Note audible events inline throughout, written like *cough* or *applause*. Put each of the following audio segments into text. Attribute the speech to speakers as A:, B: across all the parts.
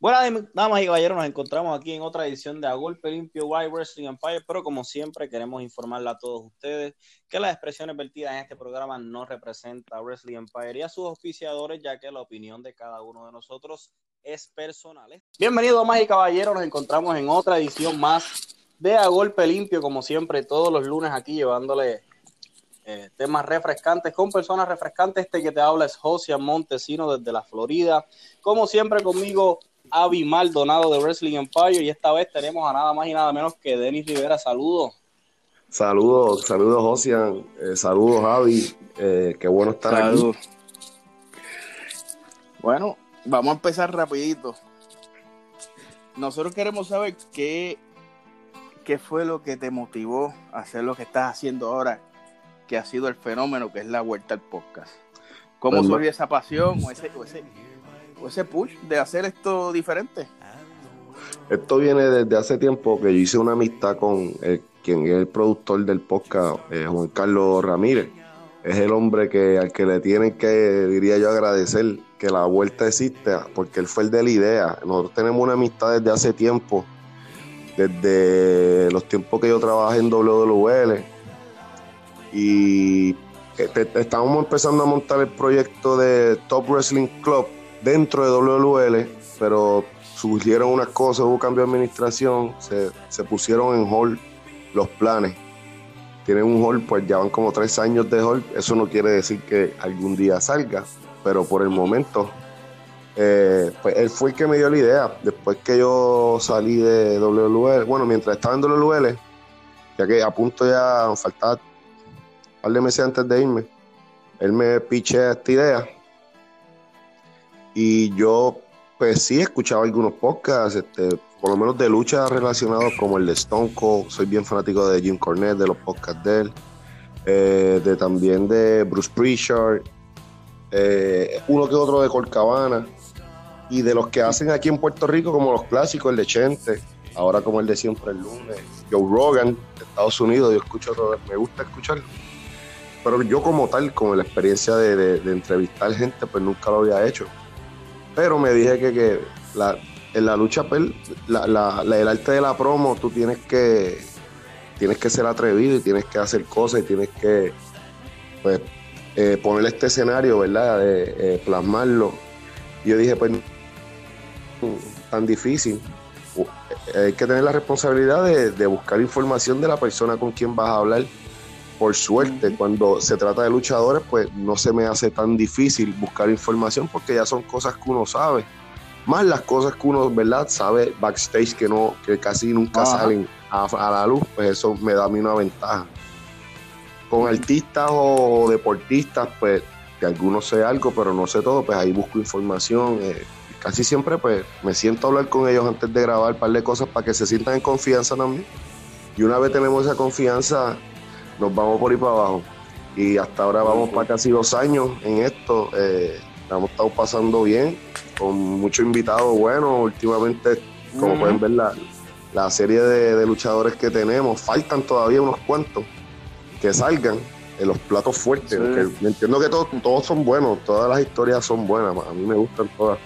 A: Bueno, damas y caballeros, nos encontramos aquí en otra edición de A Golpe Limpio White Wrestling Empire, pero como siempre queremos informarle a todos ustedes que las expresiones vertidas en este programa no representan a Wrestling Empire y a sus oficiadores, ya que la opinión de cada uno de nosotros es personal. Bienvenidos, damas y caballeros, nos encontramos en otra edición más de A Golpe Limpio, como siempre, todos los lunes aquí llevándole eh, temas refrescantes con personas refrescantes. Este que te habla es José Montesino desde la Florida. Como siempre conmigo Avi Maldonado de Wrestling Empire y esta vez tenemos a nada más y nada menos que Denis Rivera. Saludos.
B: Saludos, saludos Josian, eh, saludos Avi, eh, qué bueno estar aquí.
C: Bueno, vamos a empezar rapidito. Nosotros queremos saber qué, qué fue lo que te motivó a hacer lo que estás haciendo ahora, que ha sido el fenómeno que es la vuelta al podcast. ¿Cómo pues surgió esa pasión o ese, ese push de hacer esto diferente?
B: Esto viene desde hace tiempo que yo hice una amistad con quien es el productor del podcast, eh, Juan Carlos Ramírez. Es el hombre que al que le tienen que, diría yo, agradecer que la vuelta existe, porque él fue el de la idea. Nosotros tenemos una amistad desde hace tiempo, desde los tiempos que yo trabajé en WWL. Y eh, estábamos empezando a montar el proyecto de Top Wrestling Club, dentro de WL, pero surgieron unas cosas, hubo cambio de administración, se, pusieron en hall los planes. Tienen un hall, pues ya van como tres años de hall, eso no quiere decir que algún día salga, pero por el momento, eh, pues él fue el que me dio la idea. Después que yo salí de WL, bueno, mientras estaba en WL, ya que a punto ya faltaba un par de meses antes de irme, él me piché esta idea y yo, pues sí, he escuchado algunos podcasts, este, por lo menos de lucha relacionados como el de Stone Cold. Soy bien fanático de Jim Cornette, de los podcasts de él. Eh, de también de Bruce Prichard. Eh, uno que otro de Colcabana. Y de los que hacen aquí en Puerto Rico, como los clásicos, el de Chente, ahora como el de siempre el lunes, Joe Rogan, de Estados Unidos, yo escucho, me gusta escucharlo. Pero yo como tal, con la experiencia de entrevistar gente, pues nunca lo había hecho pero me dije que, en la lucha, pues, el arte de la promo, tú tienes que, tienes que ser atrevido y tienes que hacer cosas y tienes que pues, eh, poner este escenario, ¿verdad? Eh, plasmarlo. Y yo dije, pues, tan difícil. Hay que tener la responsabilidad de, de buscar información de la persona con quien vas a hablar por suerte, cuando se trata de luchadores, pues no se me hace tan difícil buscar información porque ya son cosas que uno sabe. Más las cosas que uno, ¿verdad? Sabe backstage que no, que casi nunca salen a, la luz, pues eso me da a mí una ventaja. Con artistas o deportistas, pues que algunos sé algo, pero no sé todo, pues ahí busco información. Eh, casi siempre pues me siento a hablar con ellos antes de grabar un par de cosas para que se sientan en confianza también. Y una vez tenemos esa confianza, nos vamos por ahí para abajo. Y hasta ahora vamos para casi dos años en esto. Eh, hemos estado pasando bien, con muchos invitados buenos. Últimamente, como pueden ver, la, serie de, de, que tenemos, faltan todavía unos cuantos que salgan en los platos fuertes. entiendo que todos, todos son buenos, todas las historias son buenas, a mí me gustan todas.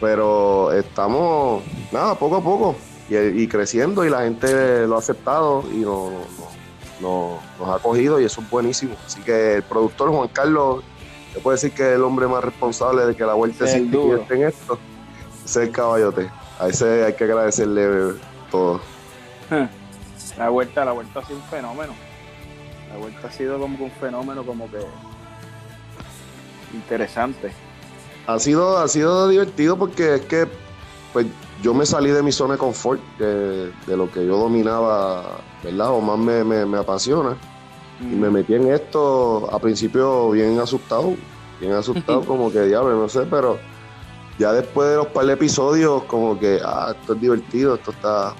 B: Pero estamos, nada, poco a poco, y, creciendo, y la gente lo ha aceptado y no, nos, ha cogido y eso es buenísimo. Así que el productor Juan Carlos, se puede decir que es el hombre más responsable de que la vuelta se esté en esto. Ese es el caballote. A ese hay que agradecerle todo.
C: La vuelta, la vuelta ha sido un fenómeno. La vuelta ha sido como un fenómeno como que interesante.
B: Ha sido, ha sido divertido porque es que pues yo me salí de mi zona de confort, de, lo que yo dominaba, ¿verdad? O más me, apasiona. Y me metí en esto a principio bien asustado, bien asustado, como que diablo, no sé, pero ya después de los par de episodios, como que, ah, esto es divertido, esto está,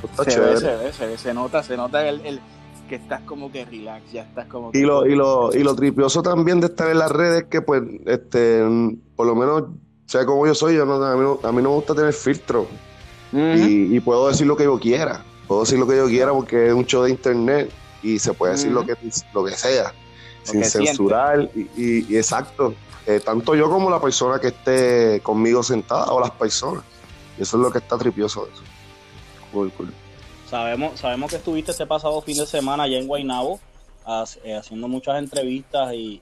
B: está
C: se chévere. se, ve, se, ve, se nota, se nota el, que estás como que relax, ya estás como
B: Y lo, y lo, y lo tripioso también de estar en las redes que pues, este, por lo menos sea como yo soy, yo no, a, mí no, a, mí no, me gusta tener filtro. y, puedo decir lo que yo quiera. Puedo decir lo que yo quiera porque es un show de internet y se puede decir lo, que, lo que sea. sin censurar y, exacto. Eh, tanto yo como la persona que esté conmigo sentada o las personas. Eso es lo que está tripioso de eso.
A: Sabemos, sabemos que estuviste este pasado fin de semana allá en Guaynabo eh, haciendo muchas entrevistas y,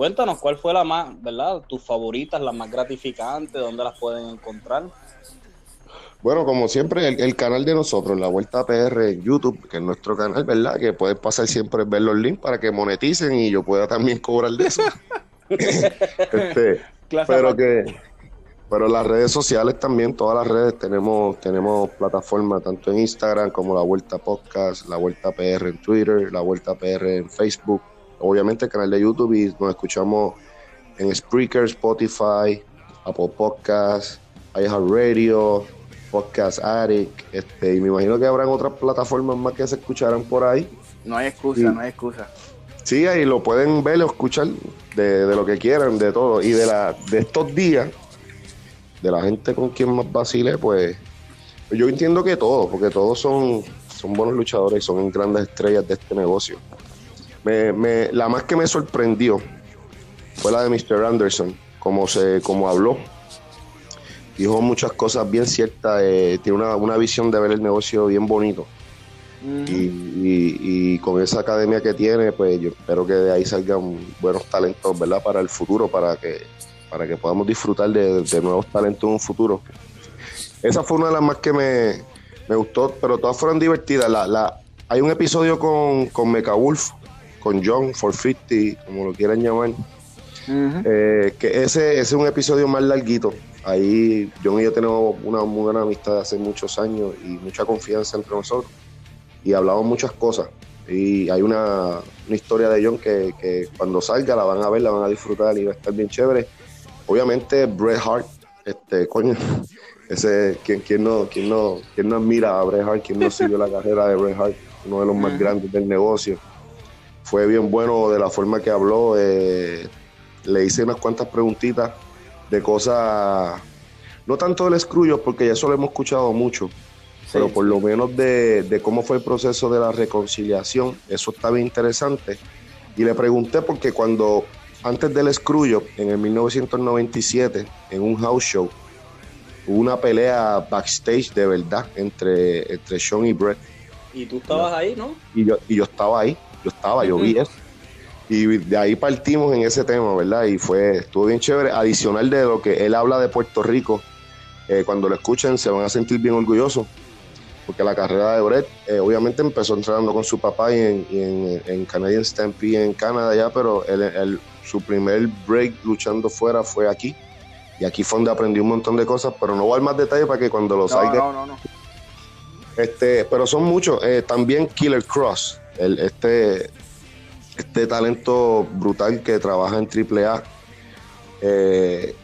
A: cuéntanos cuál fue la más, ¿verdad? Tus favoritas, las más gratificantes, dónde las pueden encontrar.
B: Bueno, como siempre, el, canal de nosotros, La Vuelta PR en YouTube, que es nuestro canal, ¿verdad? Que pueden pasar siempre ver los links para que moneticen y yo pueda también cobrar de eso. *laughs* este, pero que pero las redes sociales también, todas las redes tenemos tenemos plataformas tanto en Instagram como La Vuelta Podcast, La Vuelta PR en Twitter, La Vuelta PR en Facebook, obviamente el canal de YouTube y nos escuchamos en Spreaker, Spotify, Apple Podcasts, iHeartRadio, Podcast Addict, este, y me imagino que habrán otras plataformas más que se escucharán por ahí.
C: No hay excusa, no hay excusa.
B: Sí, ahí lo pueden ver o escuchar de, de, lo que quieran, de todo. Y de la de estos días, de la gente con quien más vacile, pues yo entiendo que todos, porque todos son, son buenos luchadores y son grandes estrellas de este negocio. Me, la más que me sorprendió fue la de Mr. Anderson, como, se, como habló. Dijo muchas cosas bien ciertas, eh, tiene una, una, visión de ver el negocio bien bonito. y, con esa academia que tiene, pues yo espero que de ahí salgan buenos talentos, ¿verdad? Para el futuro, para que para que podamos disfrutar de, nuevos talentos en un futuro. Esa fue una de las más que me, gustó, pero todas fueron divertidas. La, la, hay un episodio con, con Mecha Wolf, con John 450, como lo quieran llamar, eh, que ese, es un episodio más larguito. Ahí John y yo tenemos una muy buena amistad de hace muchos años y mucha confianza entre nosotros. Y hablamos muchas cosas. Y hay una, historia de John que, que, cuando salga la van a ver, la van a disfrutar y va a estar bien chévere. Obviamente Bret Hart, este, coño, *laughs* ese, ¿quién, quién, no, quién, no, quién no admira a Bret Hart? ¿Quién no siguió la carrera de Bret Hart? Uno de los más grandes del negocio. Fue bien bueno de la forma que habló. Eh, le hice unas cuantas preguntitas de cosas, no tanto del escrullo, porque ya eso lo hemos escuchado mucho, pero por lo menos de, de, cómo fue el proceso de la reconciliación, eso está bien interesante. Y le pregunté porque cuando antes del escrullo, en el 1997, en un house show, hubo una pelea backstage de verdad entre, entre Sean y Brett.
A: Y tú estabas ahí, ¿no?
B: Y yo, y yo estaba ahí, yo estaba, yo vi eso. Y de ahí partimos en ese tema, ¿verdad? Y fue, estuvo bien chévere. Adicional de lo que él habla de Puerto Rico, eh, cuando lo escuchen se van a sentir bien orgullosos porque la carrera de Brett eh, obviamente empezó entrenando con su papá y en, en, en Canadian Stampede en Canadá ya, pero él, su primer break luchando fuera fue aquí. Y aquí fue donde aprendí un montón de cosas, pero no voy a dar más detalles para que cuando lo salga. No, no, no. Este, pero son muchos. Eh, también Killer Cross, el, este, este talento brutal que trabaja en AAA. Eh,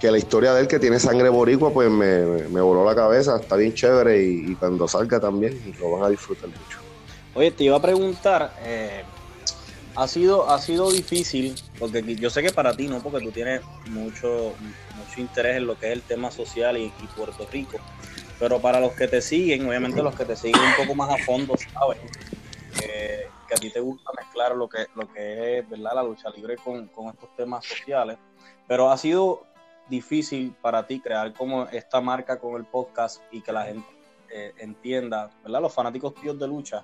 B: que la historia de él que tiene sangre boricua pues me, voló la cabeza, está bien chévere y, cuando salga también lo van a disfrutar mucho.
A: Oye, te iba a preguntar, eh, ha sido, ha sido difícil, porque yo sé que para ti no, porque tú tienes mucho, mucho interés en lo que es el tema social y, Puerto Rico, pero para los que te siguen, obviamente los que te siguen un poco más a fondo, sabes que a ti te gusta mezclar lo que, lo que es ¿verdad? la lucha libre con, con estos temas sociales, pero ha sido difícil para ti crear como esta marca con el podcast y que la gente eh, entienda, ¿verdad? Los fanáticos tíos de lucha.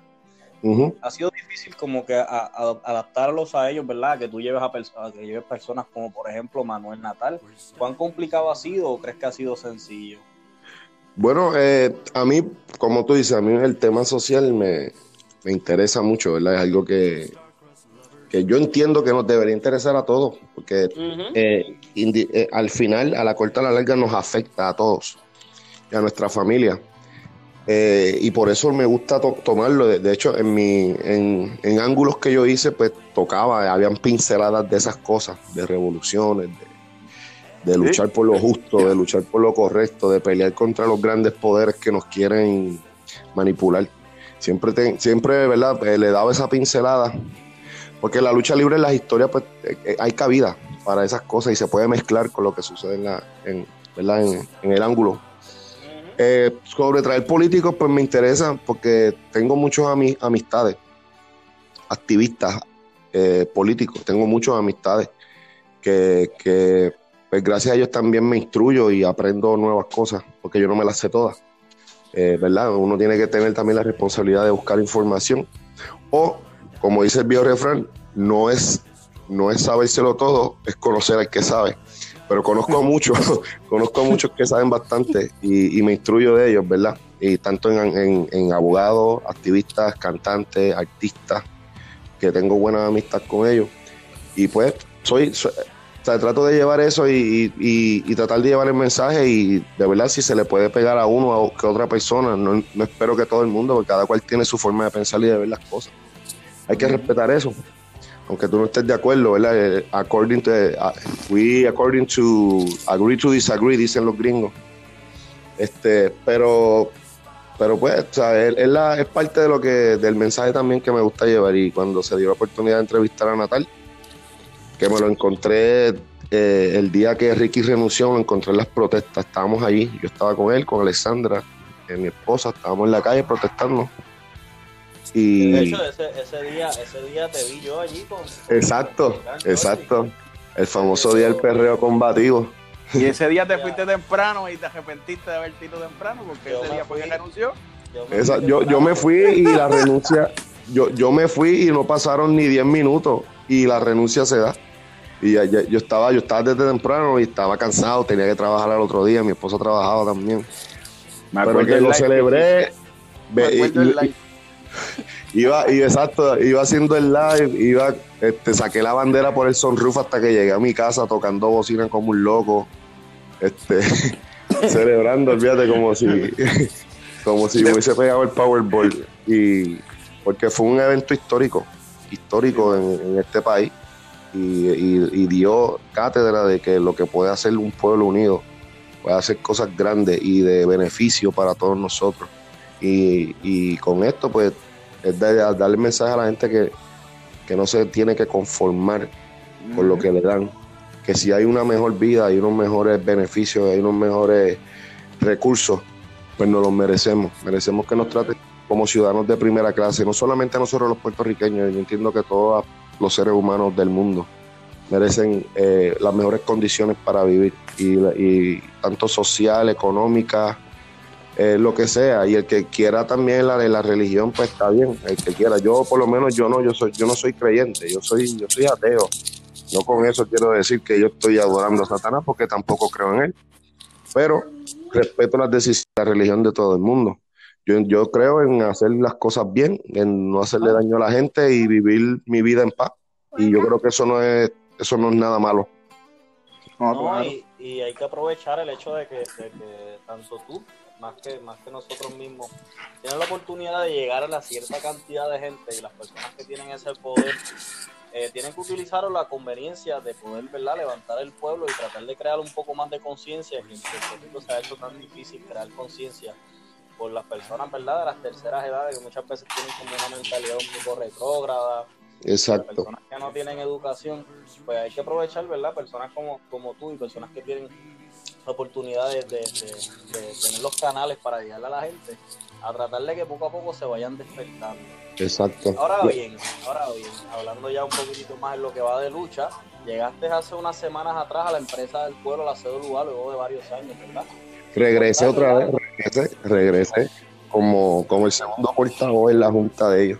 A: Ha sido difícil como que adaptarlos a ellos, ¿verdad? Que tú lleves a, que lleves personas como por ejemplo Manuel Natal. ¿Cuán complicado ha sido o crees que ha sido sencillo?
B: Bueno, eh, a mí, como tú dices, a mí el tema social me, me interesa mucho, ¿verdad? Es algo que, que yo entiendo que nos debería interesar a todos, porque eh, eh, al final, a la corta a la larga, nos afecta a todos y a nuestra familia. Eh, y por eso me gusta tomarlo. De, hecho, en, mi, en, ángulos que yo hice, pues tocaba, habían pinceladas de esas cosas, de revoluciones, de, luchar por lo justo, de luchar por lo correcto, de pelear contra los grandes poderes que nos quieren manipular. Siempre, siempre ¿verdad? le daba esa pincelada porque la lucha libre en las historias, pues eh, eh, hay cabida para esas cosas y se puede mezclar con lo que sucede en, la, en, en, el ángulo. Eh, sobre traer políticos, pues me interesa porque tengo muchas amistades, activistas eh, políticos, tengo muchas amistades que, que pues gracias a ellos también me instruyo y aprendo nuevas cosas, porque yo no me las sé todas. Eh, ¿Verdad? Uno tiene que tener también la responsabilidad de buscar información. O, como dice el viejo refrán, no es, no es sabérselo todo, es conocer al que sabe. Pero conozco a muchos, *laughs* conozco a muchos que saben bastante y, me instruyo de ellos, ¿verdad? Y tanto en, en abogados, activistas, cantantes, artistas, que tengo buena amistad con ellos. Y pues soy, o sea, trato de llevar eso y, tratar de llevar el mensaje y de verdad si se le puede pegar a uno o que otra persona, no, espero que todo el mundo, porque cada cual tiene su forma de pensar y de ver las cosas. Hay que respetar eso, aunque tú no estés de acuerdo, ¿verdad? Eh, according to, uh, we according to, agree to disagree, dicen los gringos. Este, pero, pero pues, o sea, es, es parte de lo que, del mensaje también que me gusta llevar y cuando se dio la oportunidad de entrevistar a Natal, que me lo encontré eh, el día que Ricky renunció, lo encontré en las protestas. Estábamos allí, yo estaba con él, con Alexandra, eh, mi esposa, estábamos en la calle protestando.
A: Y... De hecho, ese, ese, día, ese día te vi yo allí con...
B: Exacto, exacto. El famoso día del perreo combativo.
C: Y ese día te *laughs* fuiste temprano y te arrepentiste de haber ido temprano porque ese día fue que renunció.
B: Yo yo, me fui y la *laughs* renuncia, yo, yo me fui y no pasaron ni 10 minutos y la renuncia se da. Y yo estaba, yo estaba desde temprano y estaba cansado, tenía que trabajar al otro día, mi esposo trabajaba también. Pero que lo celebré. iba, y exacto, iba haciendo el live, iba, este, saqué la bandera por el sunroof hasta que llegué a mi casa tocando bocina como un loco. Este, *laughs* celebrando, olvídate, como si, *laughs* como si me hubiese pegado el Powerball. Y porque fue un evento histórico, histórico en este país y, dio cátedra de que lo que puede hacer un pueblo unido puede hacer cosas grandes y de beneficio para todos nosotros. Y, con esto, pues, es darle mensaje a la gente que, no se tiene que conformar con lo que le dan. Que si hay una mejor vida, hay unos mejores beneficios, hay unos mejores recursos, pues nos los merecemos. Merecemos que nos traten como ciudadanos de primera clase, no solamente nosotros los puertorriqueños, yo entiendo que todos los seres humanos del mundo merecen eh, las mejores condiciones para vivir, y, tanto social, económica, eh, lo que sea, y el que quiera también la de la religión, pues está bien, el que quiera. Yo por lo menos yo no, yo soy, yo no soy creyente, yo soy, yo soy ateo. No con eso quiero decir que yo estoy adorando a Satanás porque tampoco creo en él. Pero respeto las decisiones de la religión de todo el mundo. Yo, yo creo en hacer las cosas bien, en no hacerle daño a la gente y vivir mi vida en paz. Y yo creo que eso no es eso no es nada malo.
A: No, y, hay que aprovechar el hecho de que, tanto tú, más que, más que nosotros mismos, tienen la oportunidad de llegar a la cierta cantidad de gente y las personas que tienen ese poder eh, tienen que utilizar la conveniencia de poder ¿verdad? levantar el pueblo y tratar de crear un poco más de conciencia, que en Puerto se ha hecho tan difícil crear conciencia por las personas ¿verdad? de las terceras edades que muchas veces tienen como una mentalidad un poco retrógrada
B: Exacto.
A: Personas que no tienen educación, pues hay que aprovechar, ¿verdad? Personas como, como tú y personas que tienen oportunidades de, tener los canales para llegarle a la gente, a tratar de que poco a poco se vayan despertando.
B: Exacto.
A: Ahora bien, ahora bien, hablando ya un poquitito más en lo que va de lucha, llegaste hace unas semanas atrás a la empresa del pueblo, la CWA, luego de varios años, ¿verdad?
B: Regresé otra vez, regresé, como, como el segundo portavoz en la junta de ellos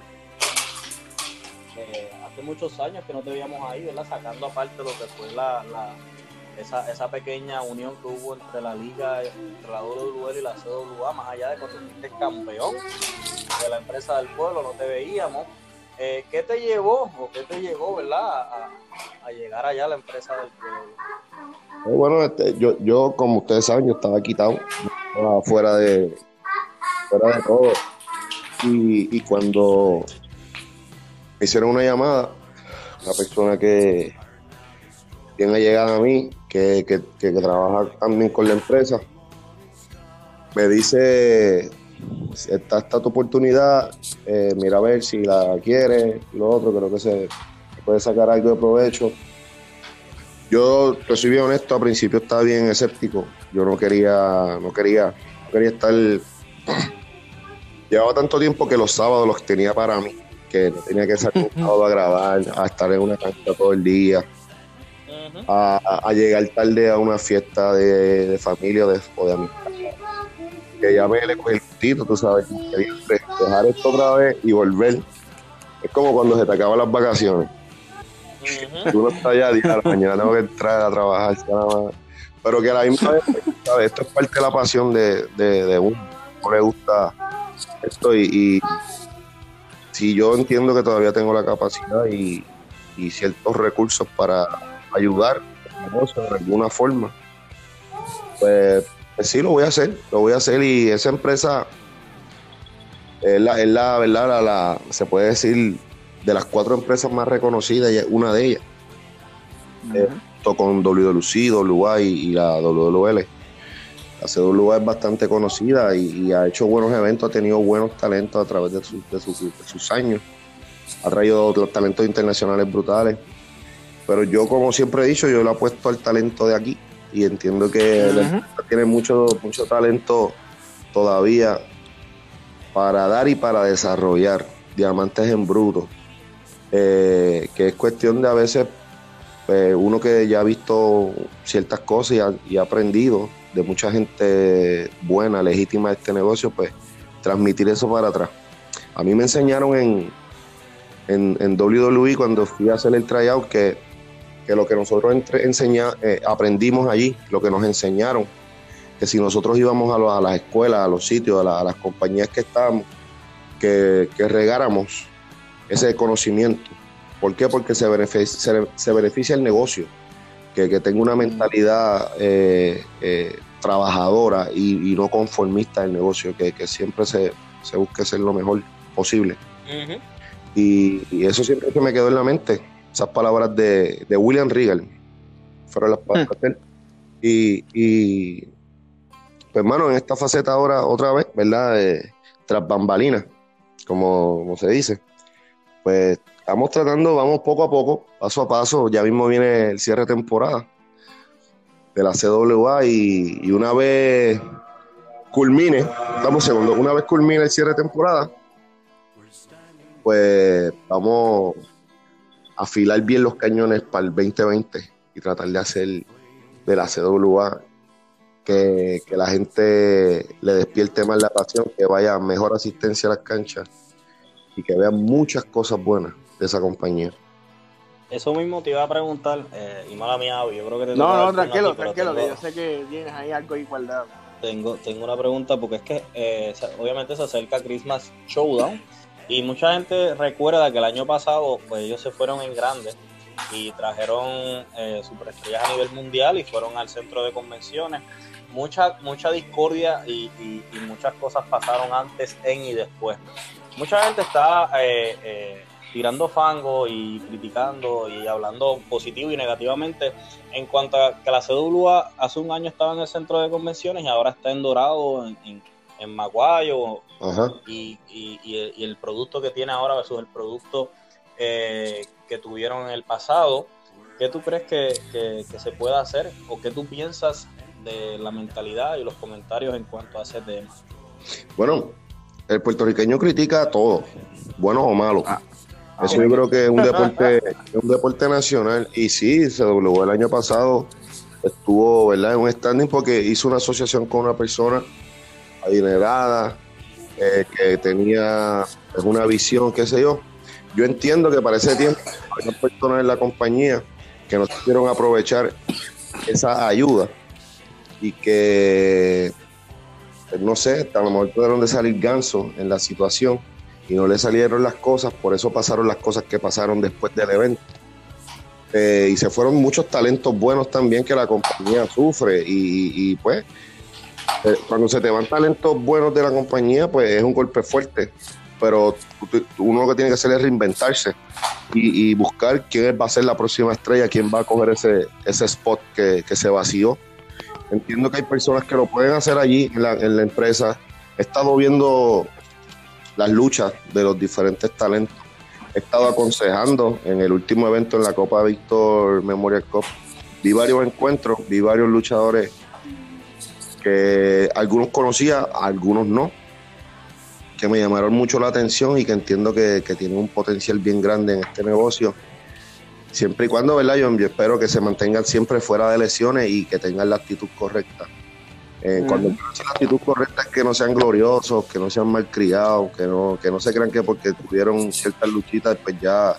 A: muchos años que no te veíamos ahí, ¿verdad? Sacando aparte lo que fue la, esa, esa pequeña unión que hubo entre la liga, entre la WWE y la CWA, más allá de cuando fuiste campeón de la empresa del pueblo, no te veíamos. Eh, ¿Qué te llevó o qué te llegó, verdad, a, llegar allá a la empresa del pueblo?
B: Eh, bueno, este, yo, yo, como ustedes saben, yo estaba quitado, fuera de, fuera de todo. Y, y cuando me hicieron una llamada, una persona que tiene llegada a mí, que, trabaja también con la empresa, me dice, está esta tu oportunidad, eh, mira a ver si la quiere, lo otro, creo que se puede sacar algo de provecho. Yo, te soy bien honesto, al principio estaba bien escéptico, yo no quería, no quería, no quería estar, *clears throat* llevaba tanto tiempo que los sábados los tenía para mí que no tenía que salir *laughs* a grabar, a estar en una cancha todo el día, a, llegar tarde a una fiesta de, familia o de, o de amistad. Que ya me le cogí el tito, tú sabes, dejar esto otra vez y volver. Es como cuando se te acaban las vacaciones. Tú no estás ya, la mañana tengo que entrar a trabajar, pero que a la misma vez, ¿sabes? esto es parte de la pasión de, de, uno. No le gusta esto y, si yo entiendo que todavía tengo la capacidad y, y ciertos recursos para ayudar de alguna forma, pues, pues, sí lo voy a hacer, lo voy a hacer y esa empresa es la, es la verdad, la, se puede decir de las cuatro empresas más reconocidas, y es una de ellas. Uh con WWC, WA y, la WWL. La CWA es bastante conocida y, ha hecho buenos eventos, ha tenido buenos talentos a través de, de, sus años. Ha traído talentos internacionales brutales. Pero yo, como siempre he dicho, yo le apuesto al talento de aquí y entiendo que tiene mucho, mucho talento todavía para dar y para desarrollar diamantes en bruto. Eh, que es cuestión de a veces pues, uno que ya ha visto ciertas cosas y ha, aprendido de mucha gente buena, legítima de este negocio, pues transmitir eso para atrás. A mí me enseñaron en, en, en WWE cuando fui a hacer el tryout que, que lo que nosotros entre, eh, aprendimos allí, lo que nos enseñaron, que si nosotros íbamos a, a las escuelas, a los sitios, a, las compañías que estábamos, que, que regáramos ese conocimiento. ¿Por qué? Porque se beneficia, se, beneficia el negocio, que, que tenga una mentalidad eh, eh, trabajadora y, no conformista del negocio, que, siempre se, busque ser lo mejor posible. y, eso siempre se me quedó en la mente, esas palabras de, William Regal, fueron las palabras de él. Y, y, pues hermano, en esta faceta ahora, otra vez, ¿verdad? tras bambalinas, como, como se dice pues estamos tratando, vamos poco a poco, paso a paso. Ya mismo viene el cierre de temporada de la CWA y, una vez culmine, estamos segundo, una vez culmine el cierre de temporada, pues vamos afilar bien los cañones para el 2020 y tratar de hacer de la CWA que, que la gente le despierte más la pasión, que vaya mejor asistencia a las canchas y que vean muchas cosas buenas de esa compañía.
A: Eso mismo te iba a preguntar, eh, y mala mía, yo creo que te
C: No, no, tranquilo, tranquilo, que yo sé que tienes ahí algo igualdad.
A: Tengo, tengo una pregunta porque es que eh, obviamente se acerca Christmas Showdown y mucha gente recuerda que el año pasado pues ellos se fueron en grande y trajeron eh, superestrellas a nivel mundial y fueron al centro de convenciones. Mucha, mucha discordia y muchas cosas pasaron antes, en y después mucha gente está eh, eh, tirando fango y criticando y hablando positivo y negativamente en cuanto a que la CWA hace un año estaba en el centro de convenciones y ahora está en Dorado, Maguayo, y, el, producto que tiene ahora versus el producto eh, que tuvieron en el pasado. ¿Qué tú crees que, que, se puede hacer o qué tú piensas de la mentalidad y los comentarios en cuanto a ese tema?
B: Bueno, el puertorriqueño critica todo, bueno o malo. Ah, ah, Eso yo creo que es un *laughs* deporte, un deporte nacional. Y sí, se dobló el año pasado, estuvo ¿verdad? en un standing porque hizo una asociación con una persona adinerada, eh, que tenía una visión, qué sé yo. Yo entiendo que para ese tiempo hay personas en la compañía que no supieron aprovechar esa ayuda y que no sé, a lo mejor pudieron de salir ganso en la situación y no le salieron las cosas, por eso pasaron las cosas que pasaron después del evento. Eh, y se fueron muchos talentos buenos también que la compañía sufre y, pues eh, cuando se te van talentos buenos de la compañía pues es un golpe fuerte pero uno lo que tiene que hacer es reinventarse y, buscar quién va a ser la próxima estrella, quién va a coger ese, ese spot que, que se vació Entiendo que hay personas que lo pueden hacer allí en la, empresa. He estado viendo las luchas de los diferentes talentos. He estado aconsejando en el último evento en la Copa Víctor Memorial Cup. Vi varios encuentros, vi varios luchadores que algunos conocía, algunos no. que me llamaron mucho la atención y que entiendo que, que tienen un potencial bien grande en este negocio. Siempre y cuando, ¿verdad? Yo, yo espero que se mantengan siempre fuera de lesiones y que tengan la actitud correcta. Eh, Cuando la actitud correcta es que no sean gloriosos, que no sean malcriados, que no, que no se crean que porque tuvieron ciertas luchitas, pues ya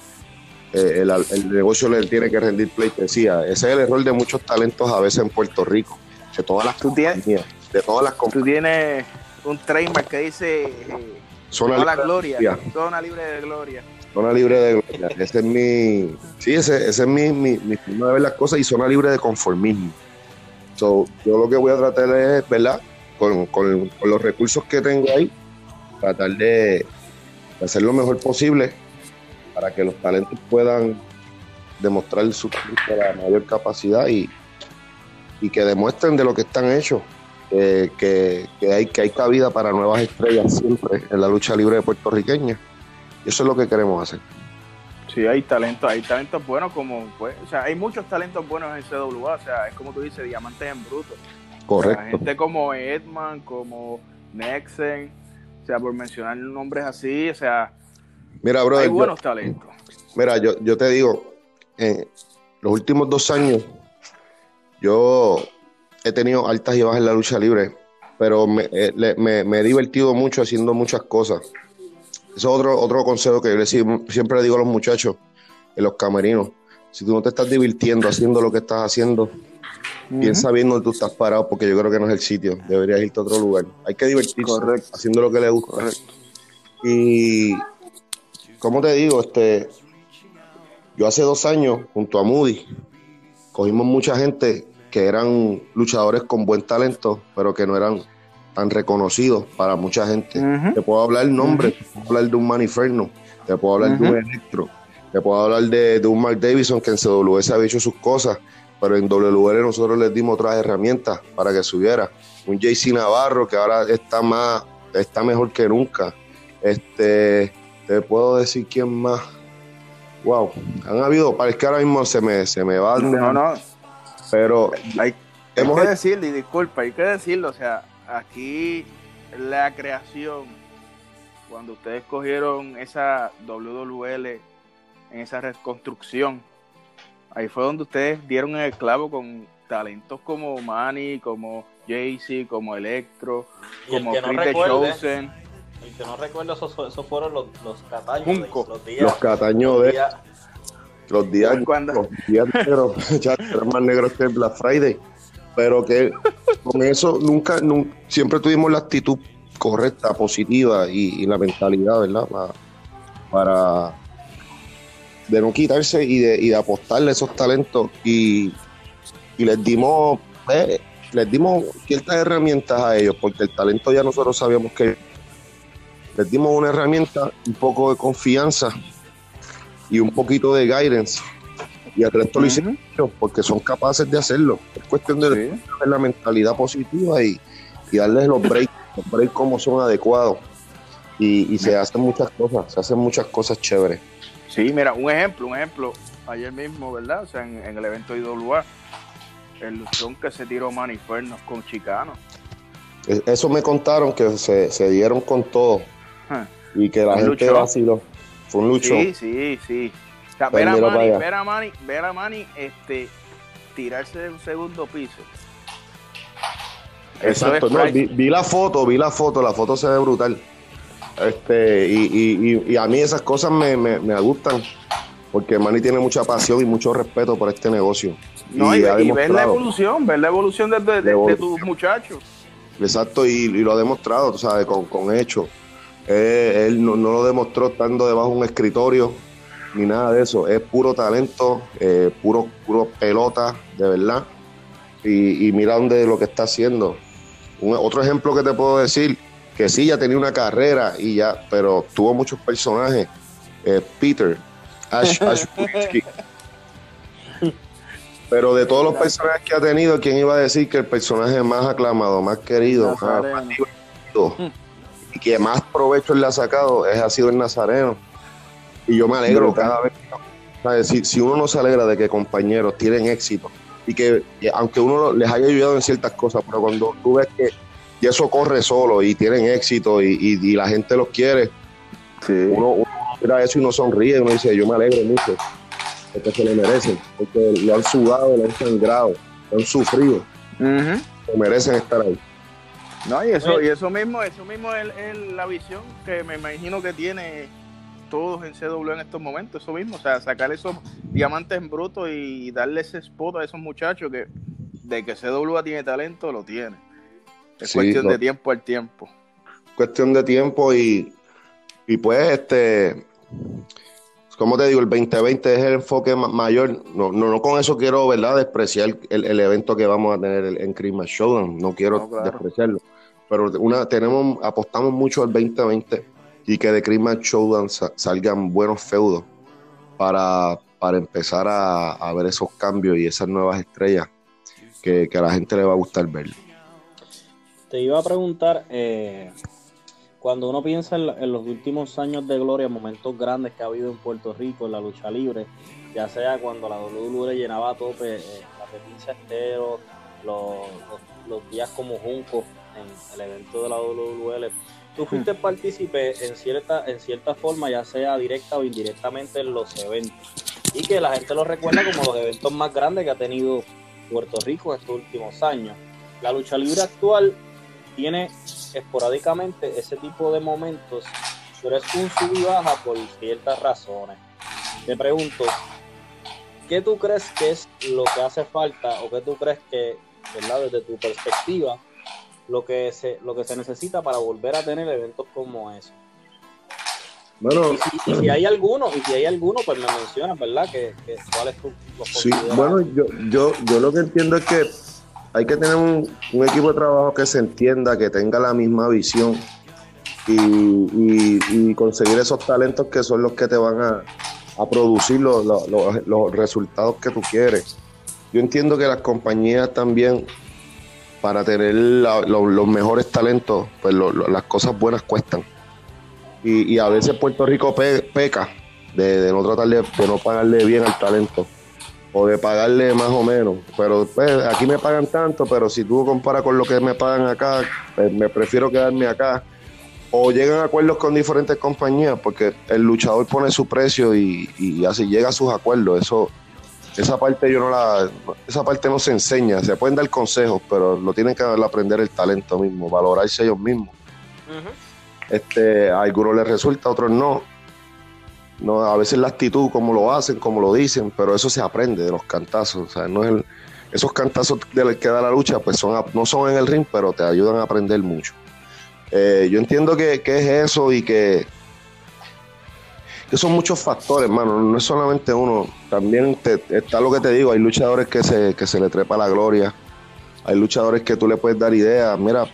B: eh, el, el, negocio le tiene que rendir pleitesía. Ese es el error de muchos talentos a veces en Puerto Rico. De todas las
C: compañías. De todas las compañías. Tú tienes un trademark que dice eh,
B: zona
C: la gloria, zona libre de gloria.
B: Zona libre de gloria. ese es mi. Sí, ese, ese es mi, mi, mi forma de ver las cosas y zona libre de conformismo yo lo que voy a tratar es, ¿verdad? Con, con, los recursos que tengo ahí, tratar de, hacer lo mejor posible para que los talentos puedan demostrar su la mayor capacidad y, y que demuestren de lo que están hechos. que, hay, que hay cabida para nuevas estrellas siempre en la lucha libre puertorriqueña. Y eso es lo que queremos hacer.
C: Sí, hay talentos, hay talentos buenos como, pues, o sea, hay muchos talentos buenos en CWA, o sea, es como tú dices, diamantes en bruto.
B: Correcto.
C: gente como Edman, como Nexen, o sea, por mencionar nombres así, o sea,
B: mira, bro,
C: hay buenos talentos.
B: Mira, yo, yo te digo, en los últimos dos años, yo he tenido altas y bajas en la lucha libre, pero me, eh, me, me he divertido mucho haciendo muchas cosas eso es otro, otro consejo que yo siempre le digo a los muchachos en los camerinos. Si tú no te estás divirtiendo haciendo lo que estás haciendo, piensa bien dónde tú estás parado, porque yo creo que no es el sitio. Deberías irte a otro lugar. Hay que divertirse haciendo lo que le gusta. Y, como te digo, este, yo hace dos años, junto a Moody, cogimos mucha gente que eran luchadores con buen talento, pero que no eran tan reconocidos para mucha gente. Te puedo hablar el nombre, te puedo hablar de un Maniferno, te puedo hablar de un Electro, te puedo hablar de, un Mark Davison que en CWS había hecho sus cosas, pero en WL nosotros les dimos otras herramientas para que subiera. Un JC Navarro que ahora está más, está mejor que nunca. Este, te puedo decir quién más. Wow, han habido, parece que ahora mismo se me, se me va.
C: No, no.
B: Pero
C: hay, hay que decirlo, y disculpa, hay que decirlo, o sea, aquí la creación, cuando ustedes cogieron esa WWL en esa reconstrucción, ahí fue donde ustedes dieron el clavo con talentos como Manny, como Jaycee, como Electro, como Chris
A: no Chosen. El que no recuerdo, esos, fueron los, los cataños.
B: los, días, los cataños de. Los días, los días negros, *laughs* ya más negros que el Black Friday pero que con eso nunca, siempre tuvimos la actitud correcta, positiva y, la mentalidad, ¿verdad? Para, de no quitarse y de, y apostarle esos talentos y, les dimos eh, les dimos ciertas herramientas a ellos porque el talento ya nosotros sabíamos que les dimos una herramienta, un poco de confianza y un poquito de guidance y el resto lo hicieron porque son capaces de hacerlo. Es cuestión de tener la mentalidad positiva y, darles los breaks, los breaks como son adecuados. Y, se hacen muchas cosas, se hacen muchas cosas chéveres.
C: Sí, mira, un ejemplo, un ejemplo, ayer mismo, ¿verdad? O sea, en, el evento de IWA, el luchón que se tiró Manifernos con Chicano.
B: E, eso me contaron que se, dieron con todo y que la gente vaciló. Fue un lucho.
C: Sí, sí, sí ver a, Manny, ver a Manny, ver a Manny, este, tirarse de un segundo piso.
B: Exacto, no, vi, la foto, vi la foto, la foto se ve brutal. Este, y, y, y a mí esas cosas me, me, me, gustan, porque Manny tiene mucha pasión y mucho respeto por este negocio.
C: No, y, ver la evolución, ver la evolución de, de, tus muchachos.
B: Exacto, y, lo ha demostrado, tú sabes, con, con hechos. Eh, él no, no, lo demostró estando debajo de un escritorio, ni nada de eso. Es puro talento, eh, puro, puro pelota, de verdad. Y, mira dónde lo que está haciendo. otro ejemplo que te puedo decir, que sí, ya tenía una carrera y ya, pero tuvo muchos personajes. Eh, Peter, Ash, *laughs* Ash Pero de todos los personajes que ha tenido, ¿quién iba a decir que el personaje más aclamado, más querido, más, divertido y *laughs* que más provecho le ha sacado es, ha sido el Nazareno? Y yo me alegro cada vez. Si, si, uno no se alegra de que compañeros tienen éxito y que, aunque uno les haya ayudado en ciertas cosas, pero cuando tú ves que y eso corre solo y tienen éxito y, la gente los quiere, uno, mira eso y uno sonríe, uno dice, yo me alegro mucho, porque se lo merecen, porque lo han sudado, lo han sangrado, lo han sufrido, merecen estar ahí.
C: No, y eso, y eso mismo, eso mismo es, la visión que me imagino que tiene todos en CW en estos momentos, eso mismo, o sea, sacar esos diamantes en bruto y darle ese spot a esos muchachos que de que CW tiene talento, lo tiene. Es cuestión de tiempo al tiempo.
B: Cuestión de tiempo y, y pues este como te digo, el 2020 es el enfoque mayor. No, no, con eso quiero, ¿verdad?, despreciar el, evento que vamos a tener en Christmas Showdown. No quiero despreciarlo. Pero una, tenemos, apostamos mucho al 2020 y que de Christmas Showdown salgan buenos feudos para, para empezar a, ver esos cambios y esas nuevas estrellas que, a la gente le va a gustar ver.
A: Te iba a preguntar, eh, cuando uno piensa en, los últimos años de gloria, momentos grandes que ha habido en Puerto Rico en la lucha libre, ya sea cuando la WWE llenaba a tope eh, la Petincia Estero, los, días como Junco en el evento de la WWL, tú fuiste partícipe en cierta, en cierta forma, ya sea directa o indirectamente en los eventos. Y que la gente lo recuerda como los eventos más grandes que ha tenido Puerto Rico estos últimos años. La lucha libre actual tiene esporádicamente ese tipo de momentos, pero es un sub y baja por ciertas razones. Te pregunto, ¿qué tú crees que es lo que hace falta o qué tú crees que, ¿verdad? desde tu perspectiva, lo que se, lo que se necesita para volver a tener eventos como eso? Bueno, y si, hay alguno, y si hay alguno, pues me mencionas, ¿verdad? Que, ¿Cuál es tu
B: Sí, bueno, yo, yo, yo lo que entiendo es que hay que tener un, equipo de trabajo que se entienda, que tenga la misma visión y, conseguir esos talentos que son los que te van a, producir los, resultados que tú quieres. Yo entiendo que las compañías también, para tener los mejores talentos, pues las cosas buenas cuestan. Y, a veces Puerto Rico peca de, no tratar de no pagarle bien al talento o de pagarle más o menos. Pero pues, aquí me pagan tanto, pero si tú comparas con lo que me pagan acá, pues, me prefiero quedarme acá. O llegan a acuerdos con diferentes compañías, porque el luchador pone su precio y, así llega a sus acuerdos. Eso, esa parte yo no la, esa parte no se enseña. Se pueden dar consejos, pero lo tienen que aprender el talento mismo, valorarse ellos mismos. Este, a algunos les resulta, a otros no no, a veces la actitud, como lo hacen, como lo dicen, pero eso se aprende de los cantazos. O sea, no es esos cantazos de que da la lucha, pues son, no son en el ring, pero te ayudan a aprender mucho. Eh, yo entiendo que, es eso y que, que son muchos factores, hermano. No es solamente uno. También está lo que te digo, hay luchadores que se, que se le trepa la gloria. Hay luchadores que tú le puedes dar ideas, mira,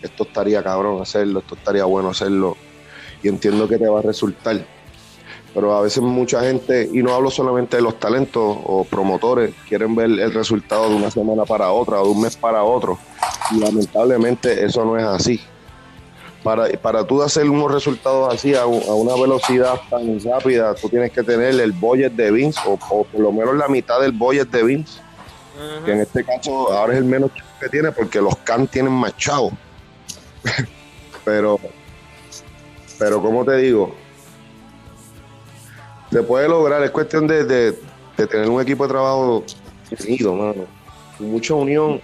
B: esto estaría cabrón hacerlo, esto estaría bueno hacerlo. Y entiendo que te va a resultar pero a veces mucha gente, y no hablo solamente de los talentos o promotores, quieren ver el resultado de una semana para otra o de un mes para otro. Y lamentablemente eso no es así. Para, para tú hacer unos resultados así a, una velocidad tan rápida, tú tienes que tener el budget de Vince, o, por lo menos la mitad del budget de Vince, que en este caso ahora es el menos que tiene porque los Can tienen más *laughs* pero, pero como te digo, se puede lograr, es cuestión de, tener un equipo de trabajo unido, mano, con mucha unión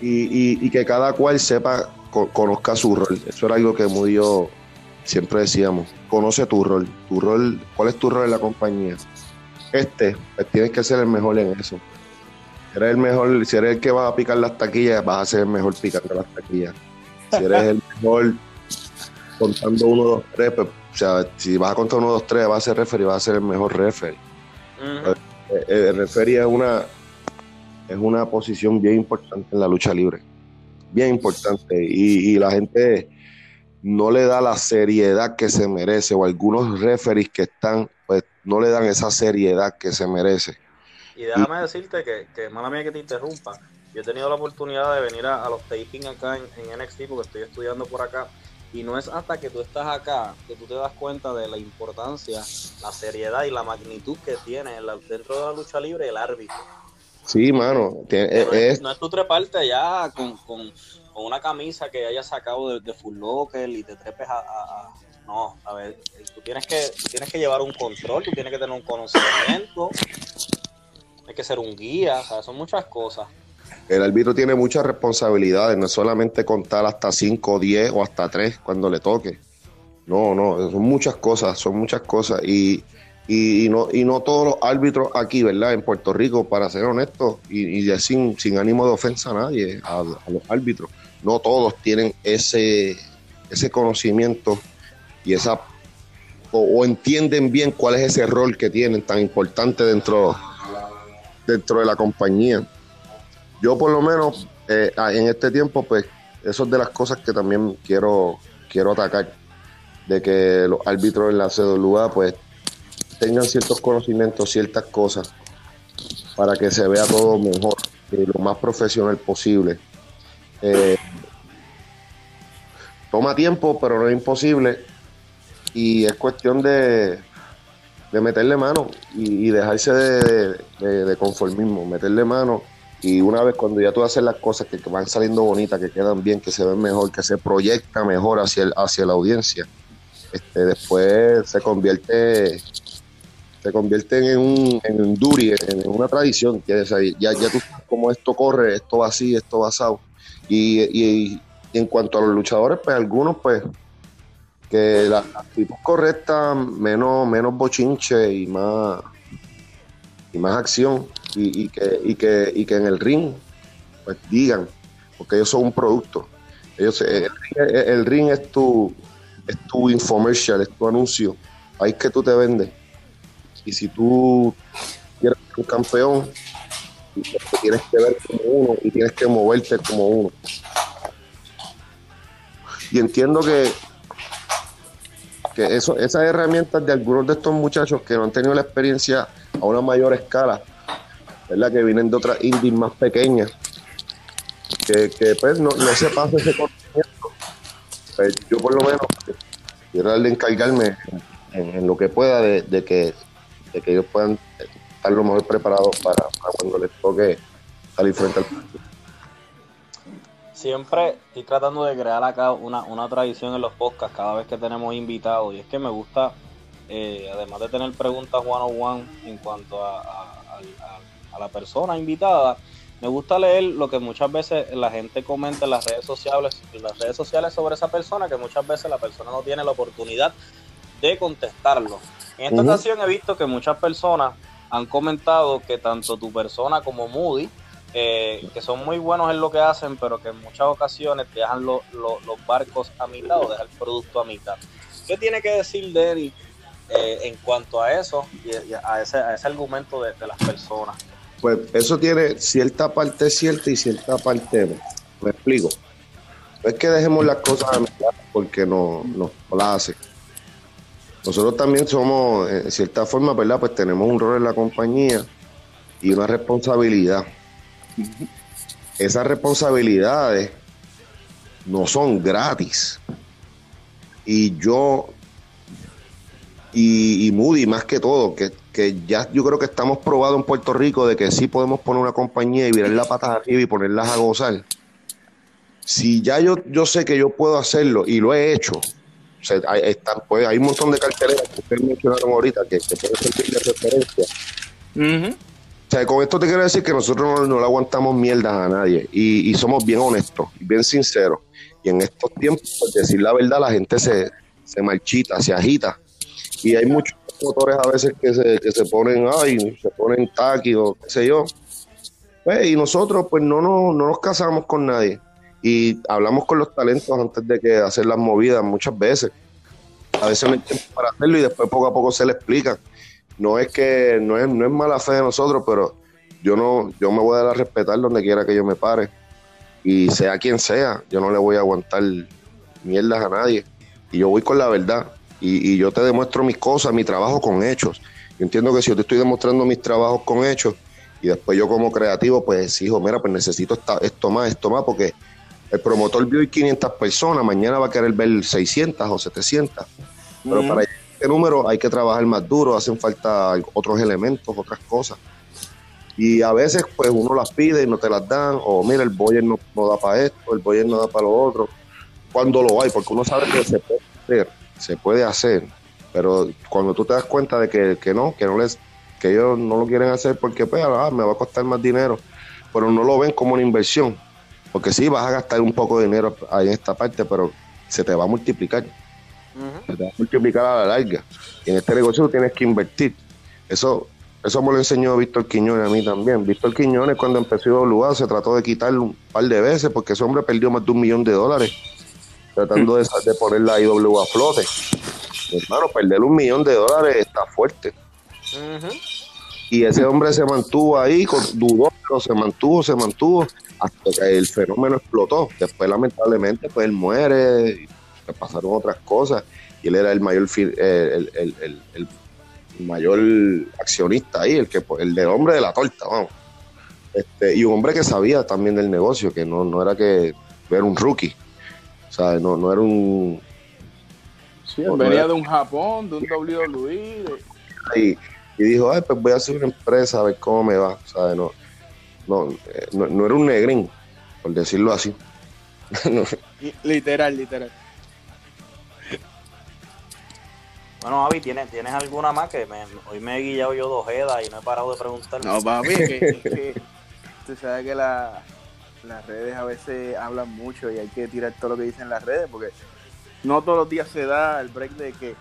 B: y, que cada cual sepa, conozca su rol. Eso era algo que yo siempre decíamos, conoce tu rol, tu rol, cuál es tu rol en la compañía. Este, pues tienes que ser el mejor en eso. Si eres el mejor, si eres el que va a picar las taquillas, vas a ser el mejor picando las taquillas. Si eres el mejor contando uno, dos, tres, pues o sea, si vas a contar uno, dos, tres, vas a ser referee, vas a ser el mejor referee. El, referee es una, es una posición bien importante en la lucha libre. Bien importante. Y, la gente no le da la seriedad que se merece, o algunos referees que están, pues no le dan esa seriedad que se merece.
A: Y déjame decirte que, que, mala mía que te interrumpa, yo he tenido la oportunidad de venir a, los taping acá en, en, NXT porque estoy estudiando por acá y no es hasta que tú estás acá que tú te das cuenta de la importancia, la seriedad y la magnitud que tiene dentro de la lucha libre el árbitro.
B: Sí, mano.
A: no, es, tu treparte allá con, con, con una camisa que hayas sacado de, de Full Locker y te trepes a, no, a ver, tú tienes que tienes que llevar un control, tú tienes que tener un conocimiento, hay que ser un guía, o sea, son muchas cosas.
B: El árbitro tiene muchas responsabilidades, no es solamente contar hasta 5, 10 o hasta 3 cuando le toque. No, no, son muchas cosas, son muchas cosas. Y, y, no, y no todos los árbitros aquí, ¿verdad? En Puerto Rico, para ser honesto, y, y sin, sin ánimo de ofensa a nadie, a, los árbitros, no todos tienen ese, ese conocimiento y esa o, entienden bien cuál es ese rol que tienen tan importante dentro, dentro de la compañía. Yo por lo menos eh, en este tiempo, pues, eso es de las cosas que también quiero, quiero atacar, de que los árbitros en la CWA, pues, tengan ciertos conocimientos, ciertas cosas, para que se vea todo mejor y lo más profesional posible. Eh, toma tiempo, pero no es imposible. Y es cuestión de, de meterle mano y, dejarse de, conformismo, meterle mano. Y una vez cuando ya tú haces las cosas que, van saliendo bonitas, que quedan bien, que se ven mejor, que se proyecta mejor hacia, el, hacia la audiencia, este, después se convierte se convierten en un, en un duri, en una tradición. Que ya, ya tú sabes cómo esto corre, esto va así, esto va asado. Y, y, en cuanto a los luchadores, pues algunos, pues, que la actitud correcta, menos, menos bochinche y más, y más acción. Y, y, que, y, que, y que en el ring, pues digan, porque ellos son un producto. Ellos, el, el ring es tu, es tu infomercial, es tu anuncio. Ahí es que tú te vendes y si tú quieres ser un campeón, tienes que ver como uno y tienes que moverte como uno. Y entiendo que, que eso, esas herramientas de algunos de estos muchachos que no han tenido la experiencia a una mayor escala, ¿verdad? que vienen de otras indies más pequeñas, que, pues no, se pase ese conocimiento. Pues, yo por lo menos quiero darle encargarme en, lo que pueda de que de que ellos puedan estar lo mejor preparados para, cuando les toque salir frente al partido.
A: Siempre estoy tratando de crear acá una, una tradición en los podcasts cada vez que tenemos invitados y es que me gusta, eh, además de tener preguntas one on one en cuanto a, a la persona invitada, me gusta leer lo que muchas veces la gente comenta en las redes sociales, en las redes sociales sobre esa persona, que muchas veces la persona no tiene la oportunidad de contestarlo. En esta ocasión he visto que muchas personas han comentado que tanto tu persona como Moody, eh, que son muy buenos en lo que hacen, pero que en muchas ocasiones dejan los barcos a mitad o dejan el producto a mitad. ¿Qué tiene que decir Denny eh, en cuanto a eso y, a, ese, argumento de, las personas?
B: Pues eso tiene cierta parte cierta y cierta parte no. Me explico. No es que dejemos las cosas a mitad porque no, no, no las hace nosotros también somos, en cierta forma, ¿verdad? Pues tenemos un rol en la compañía y una responsabilidad. Esas responsabilidades no son gratis. Y yo, y, Moody más que todo, que, ya yo creo que estamos probados en Puerto Rico de que sí podemos poner una compañía y virar las patas arriba y ponerlas a gozar. Si ya yo, yo sé que yo puedo hacerlo y lo he hecho, hay, pues, hay un montón de carteleras que ustedes mencionaron ahorita que, que pueden servir de referencia. O sea, con esto te quiero decir que nosotros no, le aguantamos mierdas a nadie y, somos bien honestos, bien sinceros. Y en estos tiempos, por decir la verdad, la gente se, se marchita, se agita. Y hay muchos motores a veces que se, que se ponen, ay, se ponen taqui o qué sé yo. Pues, y nosotros, pues, no, no, no nos casamos con nadie y hablamos con los talentos antes de que hacer las movidas muchas veces. A veces no hay tiempo para hacerlo y después poco a poco se le explica. No es que no es, no es mala fe de nosotros, pero yo no yo me voy a dar a respetar donde quiera que yo me pare y sea quien sea, yo no le voy a aguantar mierdas a nadie y yo voy con la verdad y, yo te demuestro mis cosas, mi trabajo con hechos. Yo entiendo que si yo te estoy demostrando mis trabajos con hechos y después yo como creativo, pues hijo, mira, pues necesito esto más, esto más, porque el promotor vio 500 personas, mañana va a querer ver 600 o 700. Pero para este número hay que trabajar más duro, hacen falta otros elementos, otras cosas. Y a veces, pues uno las pide y no te las dan, o mira, el boyer no, no da para esto, el boyer no da para lo otro. Cuando lo hay, porque uno sabe que se puede hacer, se puede hacer, pero cuando tú te das cuenta de que, que no, que no les, que ellos no lo quieren hacer porque pues, ah, me va a costar más dinero, pero no lo ven como una inversión, porque sí vas a gastar un poco de dinero ahí en esta parte, pero se te va a multiplicar, se te va a multiplicar a la larga. Y en este negocio tú tienes que invertir. Eso, eso me lo enseñó Víctor Quiñones a mí también. Víctor Quiñones cuando empezó lugar se trató de quitarlo un par de veces porque ese hombre perdió más de un millón de dólares tratando de, de poner la IW a flote. Hermano, perder un millón de dólares está fuerte. Y ese hombre se mantuvo ahí, dudó, pero se mantuvo, se mantuvo, hasta que el fenómeno explotó. Después, lamentablemente, pues él muere, le pasaron otras cosas, y él era el mayor, el, el, el, mayor accionista ahí, el que el de hombre de la torta, vamos. Este, y un hombre que sabía también del negocio, que no, no era que era un rookie, o sea, no, no era un...
C: Sí, venía de un Japón, de un WWE.
B: Y, y dijo, ay, pues voy a hacer una empresa a ver cómo me va. ¿sabes? No, no, eh, no, no era un negrín, por decirlo así. *laughs*
C: Literal, literal.
A: Bueno, Avi, ¿tienes, ¿tienes alguna más? Que me, hoy me he guillado yo dos jedas y no he parado de preguntar.
C: No, papi, que, *laughs* *laughs* que, tú sabes que la, las redes a veces hablan mucho y hay que tirar todo lo que dicen las redes porque no todos los días se da el break de que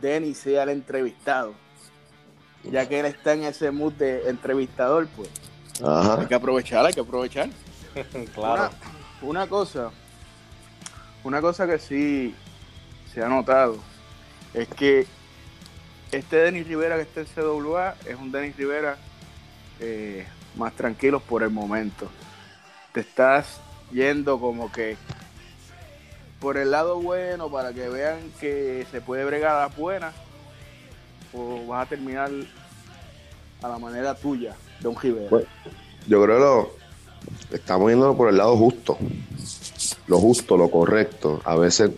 C: Denny sea el entrevistado. Ya que él está en ese mood de entrevistador, pues hay que aprovechar, hay que aprovechar. *laughs*
A: claro.
C: Una, cosa, una cosa que sí se ha notado es que este Denis Rivera que está en CWA es un Denis Rivera eh, más tranquilo por el momento. Te estás yendo como que por el lado bueno para que vean que se puede bregar a la buena o vas a terminar a la manera tuya, Don Rivera?
B: Pues, yo creo que lo, estamos yendo por el lado justo. Lo justo, lo correcto. A veces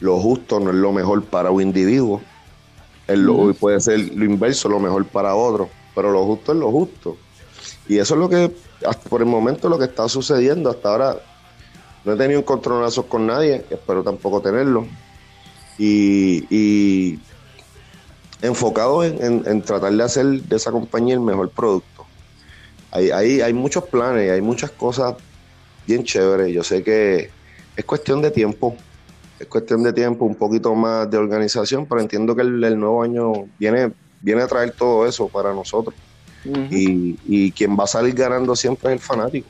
B: lo justo no es lo mejor para un individuo. lo, Puede ser lo inverso, lo mejor para otro. Pero lo justo es lo justo. Y eso es lo que, hasta por el momento, lo que está sucediendo. Hasta ahora no he tenido un controlazo con nadie. Espero tampoco tenerlo. y enfocado en, tratar de hacer de esa compañía el mejor producto. Hay, hay, hay muchos planes, y hay muchas cosas bien chéveres. Yo sé que es cuestión de tiempo, es cuestión de tiempo, un poquito más de organización, pero entiendo que el, nuevo año viene, viene a traer todo eso para nosotros. y, y, quien va a salir ganando siempre es el fanático.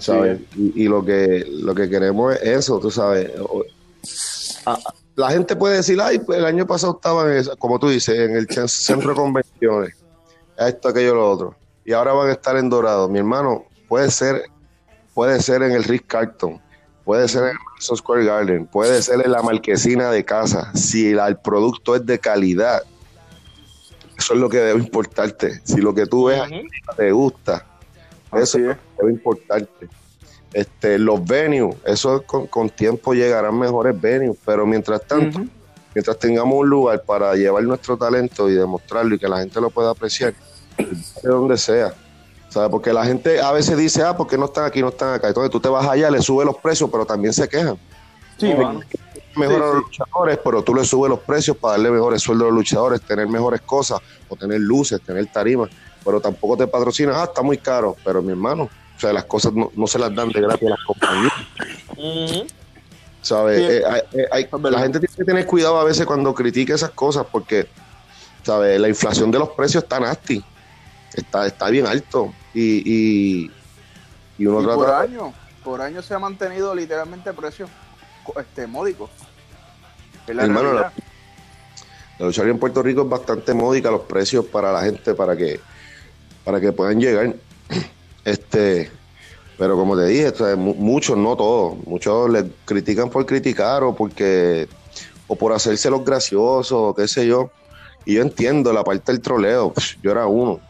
B: ¿sabes? Y, lo que lo que queremos es eso, tú sabes la gente puede decir, ay, pues el año pasado estaban, como tú dices, en el centro de convenciones, esto, aquello, lo otro, y ahora van a estar en Dorado. Mi hermano, puede ser, puede ser en el Rick Carton, puede ser en el Madison Square Garden, puede ser en la marquesina de casa, si el producto es de calidad. Eso es lo que debe importarte. Si lo que tú ves te gusta, eso debe importarte. Este, los venues, eso con, tiempo llegarán mejores venues, pero mientras tanto, mientras tengamos un lugar para llevar nuestro talento y demostrarlo y que la gente lo pueda apreciar, de donde sea. ¿Sabes? Porque la gente a veces dice, ah, porque no están aquí, no están acá. Entonces tú te vas allá, le subes los precios, pero también se quejan.
C: Sí,
B: Mejor a los luchadores, pero tú le subes los precios para darle mejores sueldos a los luchadores, tener mejores cosas, o tener luces, tener tarimas, pero tampoco te patrocinas, ah, está muy caro. Pero mi hermano, o sea, las cosas no, se las dan de gratis a las compañías. ¿Sabes? Eh, eh, la gente tiene que tener cuidado a veces cuando critica esas cosas porque, ¿sabes? La inflación de los precios está nasty. Está, está bien alto. Y,
C: y, uno trata... Por año, por año se ha mantenido literalmente precios este, módicos.
B: la Hermano, la, lucha en Puerto Rico es bastante módica los precios para la gente para que para que puedan llegar este, pero como te dije, muchos, no todos, muchos le critican por criticar o porque o por hacerse los graciosos qué sé yo. Y yo entiendo la parte del troleo, yo era uno.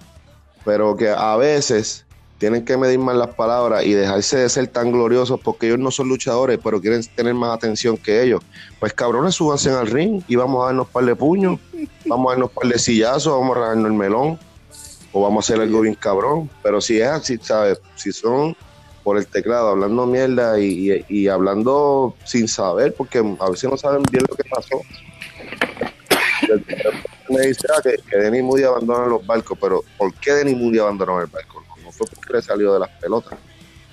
B: Pero que a veces tienen que medir más las palabras y dejarse de ser tan gloriosos porque ellos no son luchadores, pero quieren tener más atención que ellos. Pues cabrones, súbanse al ring y vamos a darnos par de puños, vamos a darnos par de sillazos, vamos a rajarnos el melón o vamos a hacer algo bien cabrón. Pero si es así, ¿sabes? Si son por el teclado hablando mierda y, y, hablando sin saber, porque a veces no saben bien lo que pasó. *coughs* Me dice ah, que, que Denny Moody abandona los barcos, pero ¿por qué Denny Moody abandonó el barco? No fue porque salió de las pelotas.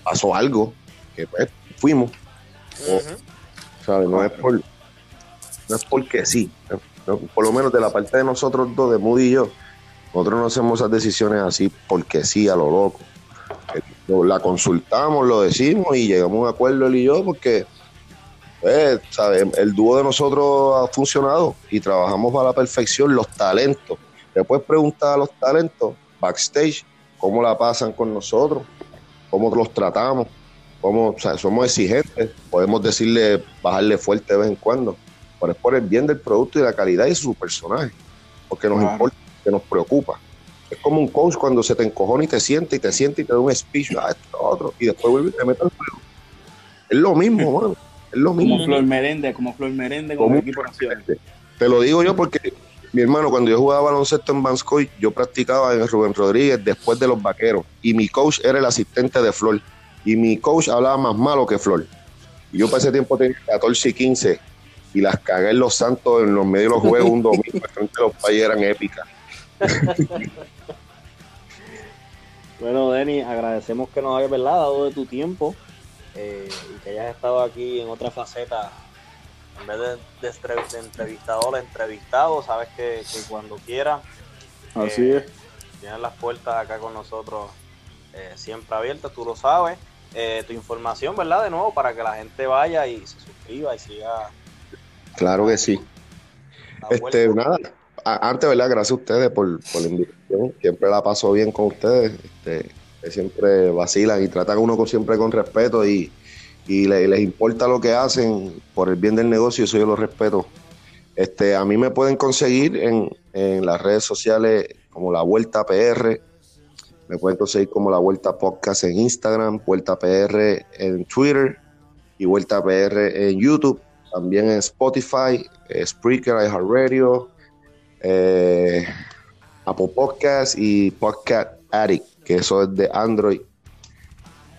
B: Pasó algo que pues, fuimos. ¿sabes? No es por no es porque sí. Por lo menos de la parte de nosotros dos, de Moody y yo, nosotros no hacemos esas decisiones así porque sí, a lo loco. Eh, la consultamos, lo decimos y llegamos a un acuerdo él y yo porque pues, el dúo de nosotros ha funcionado y trabajamos para la perfección los talentos. Le puedes preguntar a los talentos backstage cómo la pasan con nosotros, cómo los tratamos, cómo, somos exigentes, podemos decirle, bajarle fuerte de vez en cuando, pero es por el bien del producto y la calidad y su personaje, porque nos importa, que nos preocupa. Es como un coach cuando se te encojona y te siente y te siente y te da un speech, ah, esto, otro, y después vuelve y te mete al juego. Es lo mismo, mano. Es lo mismo.
C: Como Flor Merende, como Flor Merende, como, equipo nacional.
B: Te lo digo yo porque mi hermano, cuando yo jugaba baloncesto en Banscoy, yo practicaba en Rubén Rodríguez después de los vaqueros. Y mi coach era el asistente de Flor. Y mi coach hablaba más malo que Flor. Y yo para ese tiempo tenía 14 y 15. Y las cagué en los santos en los medios de los juegos un domingo. *laughs* frente los países eran épicas.
A: Bueno, Denny, agradecemos que nos hayas dado de tu tiempo eh, y que hayas estado aquí en otra faceta en vez de, entrevistador entrevistado, sabes que, cuando quieras.
B: Así eh, es.
A: Tienes las puertas acá con nosotros eh, siempre abiertas, tú lo sabes. Tu información, ¿verdad? De nuevo, para que la gente vaya y se suscriba y siga.
B: Claro que sí. Este, nada, antes, ¿verdad? Gracias a ustedes por, por, la invitación. Siempre la paso bien con ustedes. Este, siempre vacilan y tratan a uno siempre con respeto y, y les importa lo que hacen por el bien del negocio, eso yo lo respeto. Este, a mí me pueden conseguir en, en las redes sociales como La Vuelta PR, me pueden conseguir como La Vuelta Podcast en Instagram, Vuelta PR en Twitter y Vuelta PR en YouTube, también en Spotify, eh, Spreaker, iHeartRadio, eh, Apple Podcast y Podcast Addict, que eso es de Android.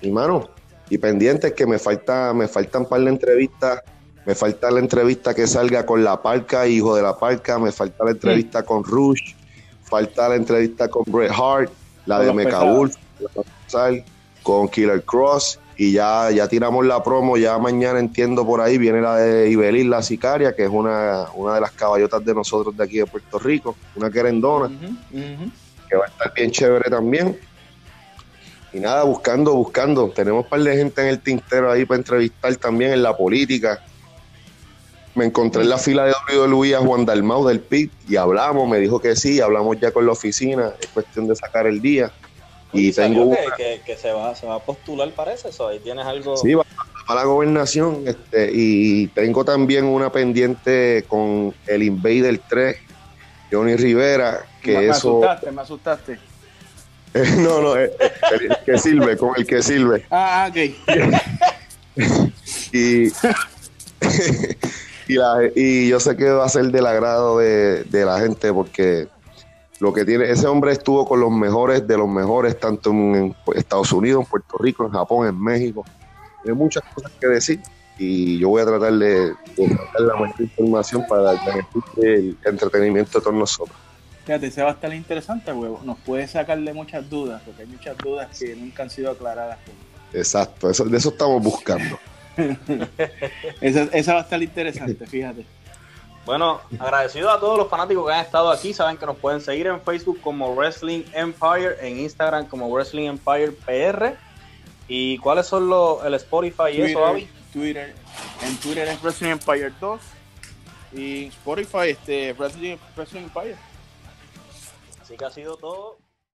B: Y mano, y pendientes que me falta, me faltan un par de entrevistas. Me falta la entrevista que salga con La Parca, hijo de La Parca. Me falta la entrevista con Rush. Falta la entrevista con Bret Hart. La de Mecabull. Con Killer Cross. Y ya, ya tiramos la promo. Ya mañana entiendo por ahí viene la de Ibelín, la sicaria, que es una, una de las caballotas de nosotros de aquí de Puerto Rico. Una querendona. Que va a estar bien chévere también. Y nada, buscando, buscando. Tenemos un par de gente en el tintero ahí para entrevistar también en la política. Me encontré en la fila de WWE a Juan Dalmau del PIT y hablamos, me dijo que sí, hablamos ya con la oficina, es cuestión de sacar el día.
A: Y tengo que, que, se, va, se va a postular, parece eso, ahí tienes algo...
B: Sí, va a la gobernación este, y tengo también una pendiente con el Invader 3, Johnny Rivera, que me eso...
C: Me asustaste, me asustaste. *laughs*
B: no, no, eh, el, que sirve, con el que sirve.
C: Ah, ok. *laughs*
B: y, *laughs* y, y, yo sé que va a ser del agrado de, la gente porque lo que tiene, ese hombre estuvo con los mejores de los mejores, tanto en, Estados Unidos, en Puerto Rico, en Japón, en México. Hay muchas cosas que decir y yo voy a tratar de, de dar la mayor información para el entretenimiento de todos nosotros.
C: Fíjate, ese va a estar interesante, huevo. Nos puede sacarle muchas dudas, porque hay muchas dudas que nunca han sido aclaradas.
B: Exacto, eso, de eso estamos buscando. *laughs*
C: esa, va a estar interesante, fíjate.
A: Bueno, agradecido a todos los fanáticos que han estado aquí. Saben que nos pueden seguir en Facebook como Wrestling Empire, en Instagram como Wrestling Empire PR. ¿Y cuáles son los, el Spotify y eso, Avi?
C: Twitter. En Twitter es Wrestling Empire 2. Y Spotify, este, Wrestling, Wrestling Empire.
A: Así que ha sido todo.